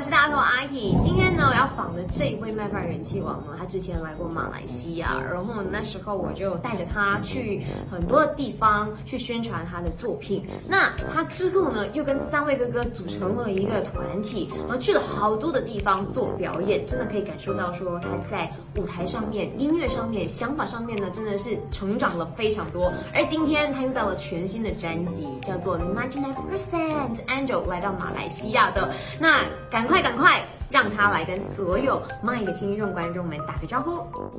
我是大头阿 K。今天呢，我要访的这一位麦饭人气王呢，他之前来过马来西亚，然后那时候我就带着他去很多的地方去宣传他的作品。那他之后呢，又跟三位哥哥组成了一个团体，然后去了好多的地方做表演，真的可以感受到说他在舞台上面、音乐上面、想法上面呢，真的是成长了非常多。而今天他又到了全新的专辑，叫做 Ninety Nine Percent Angel，来到马来西亚的。那感快赶快，让他来跟所有 My 的听众观众们打个招呼。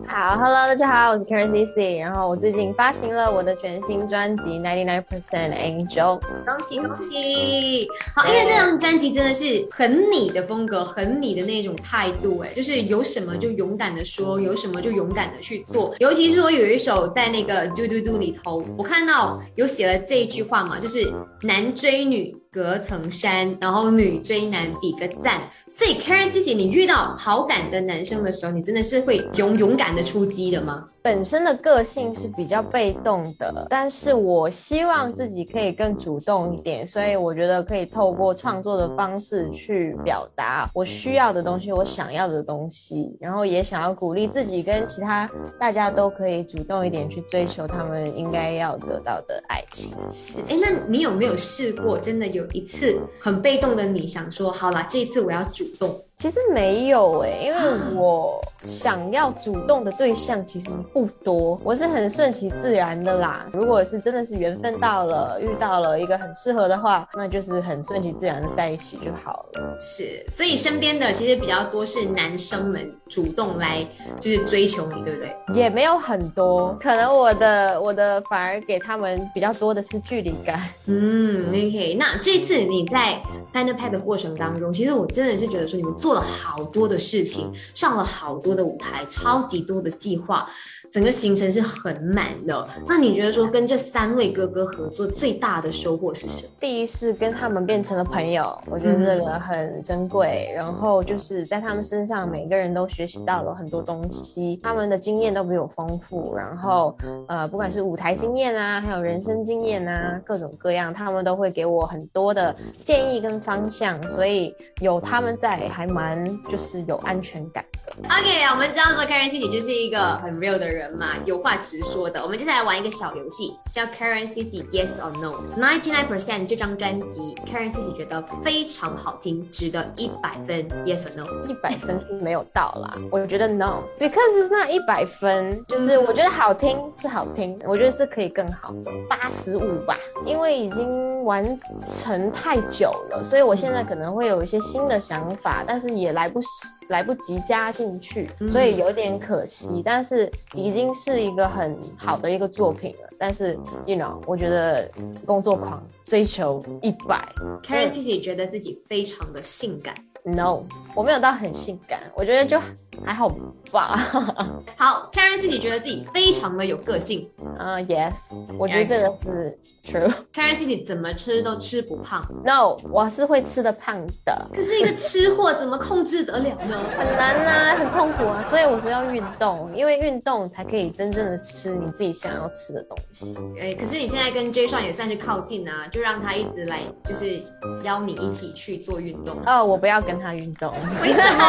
好，Hello，大家好，我是 Karen Cici，然后我最近发行了我的全新专辑 Ninety Nine Percent Angel，恭喜恭喜！好，因为这张专辑真的是很你的风格，很你的那种态度，哎，就是有什么就勇敢的说，有什么就勇敢的去做。尤其是说有一首在那个嘟嘟嘟里头，我看到有写了这一句话嘛，就是男追女。隔层山，然后女追男比个赞。所以，Karen Cici，你遇到好感的男生的时候，你真的是会勇勇敢的出击的吗？本身的个性是比较被动的，但是我希望自己可以更主动一点，所以我觉得可以透过创作的方式去表达我需要的东西，我想要的东西，然后也想要鼓励自己跟其他大家都可以主动一点去追求他们应该要得到的爱情。是，哎，那你有没有试过真的有有一次很被动的你想说，好了，这一次我要主动？其实没有哎，因为我想要主动的对象其实不多，我是很顺其自然的啦。如果是真的是缘分到了，遇到了一个很适合的话，那就是很顺其自然的在一起就好了。是，所以身边的其实比较多是男生们主动来就是追求你，对不对？也没有很多，可能我的我的反而给他们比较多的是距离感。嗯，OK。那这次你在 Pan the Pack 的过程当中，其实我真的是觉得说你们做。做了好多的事情，上了好多的舞台，超级多的计划。整个行程是很满的。那你觉得说跟这三位哥哥合作最大的收获是什么？第一是跟他们变成了朋友，我觉得这个很珍贵。然后就是在他们身上，每个人都学习到了很多东西，他们的经验都比我丰富。然后呃，不管是舞台经验啊，还有人生经验啊，各种各样，他们都会给我很多的建议跟方向。所以有他们在，还蛮就是有安全感的。OK，我们知道说 Karen 自己就是一个很 real 的人。嘛，有话直说的。我们接下来玩一个小游戏，叫 Karen Cici Yes or No。Ninety nine percent 这张专辑，Karen Cici 觉得非常好听，值得一百分。Yes or No？一百分是没有到啦，我觉得 No，because 那一百分就是我觉得好听是好听，我觉得是可以更好的八十五吧，因为已经完成太久了，所以我现在可能会有一些新的想法，但是也来不及来不及加进去，所以有点可惜。但是已已经是一个很好的一个作品了，但是，you know，我觉得工作狂追求一百，Karen Cici 觉得自己非常的性感，No，我没有到很性感，我觉得就。还好吧。好，Karen 自己觉得自己非常的有个性。啊，Yes，我觉得这个是 True。Karen 自己怎么吃都吃不胖。No，我是会吃的胖的。可是一个吃货怎么控制得了呢？很难啊，很痛苦啊。所以我说要运动，因为运动才可以真正的吃你自己想要吃的东西。哎，可是你现在跟 J 上也算是靠近啊，就让他一直来，就是邀你一起去做运动。哦，我不要跟他运动。为什么？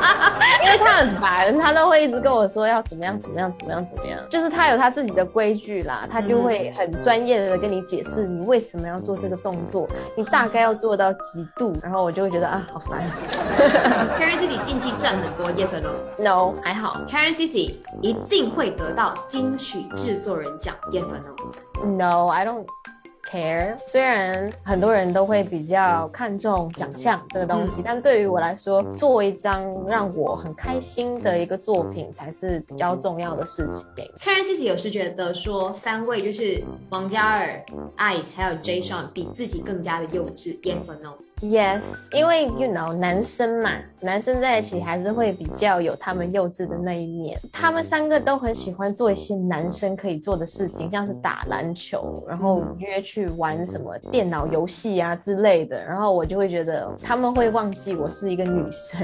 因为他。很烦，他都会一直跟我说要怎么样怎么样怎么样怎么样，就是他有他自己的规矩啦，他就会很专业的跟你解释你为什么要做这个动作，你大概要做到几度，然后我就会觉得啊好烦。Karen Cici 近期赚很多，Yes or No？No，还好。Karen Cici 一定会得到金曲制作人奖，Yes or No？No，I don't。care，虽然很多人都会比较看重奖项这个东西，但对于我来说，做一张让我很开心的一个作品才是比较重要的事情。看人自己有时觉得说，三位就是王嘉尔、Ice 还有 J. Sean 比自己更加的幼稚，Yes or No？Yes，因为 you know 男生嘛，男生在一起还是会比较有他们幼稚的那一面。他们三个都很喜欢做一些男生可以做的事情，像是打篮球，然后约去玩什么电脑游戏啊之类的。然后我就会觉得他们会忘记我是一个女生。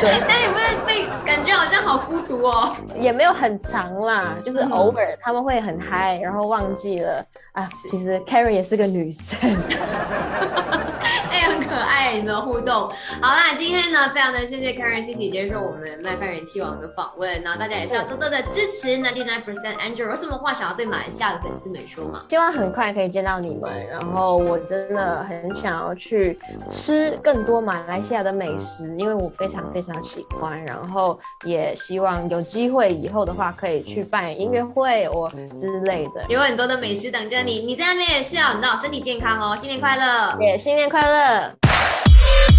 对，但你不会被感觉好像好孤独哦？也没有很长啦，就是偶尔他们会很嗨，然后忘记了啊，其实 Carrie 也是个女生。哎，很你们的互动。好啦，今天呢，非常的谢谢 Karen C C 接受我们麦饭人气王的访问，然后大家也是要多多的支持 Ninety Nine Percent Angel。有什么话想要对马来西亚的粉丝们说吗？希望很快可以见到你们，然后我真的很想要去吃更多马来西亚的美食，因为我非常非常喜欢，然后也希望有机会以后的话可以去办音乐会或之类的，有很多的美食等着你。你在那边也是要，你知道身体健康哦，新年快乐！也新年快乐！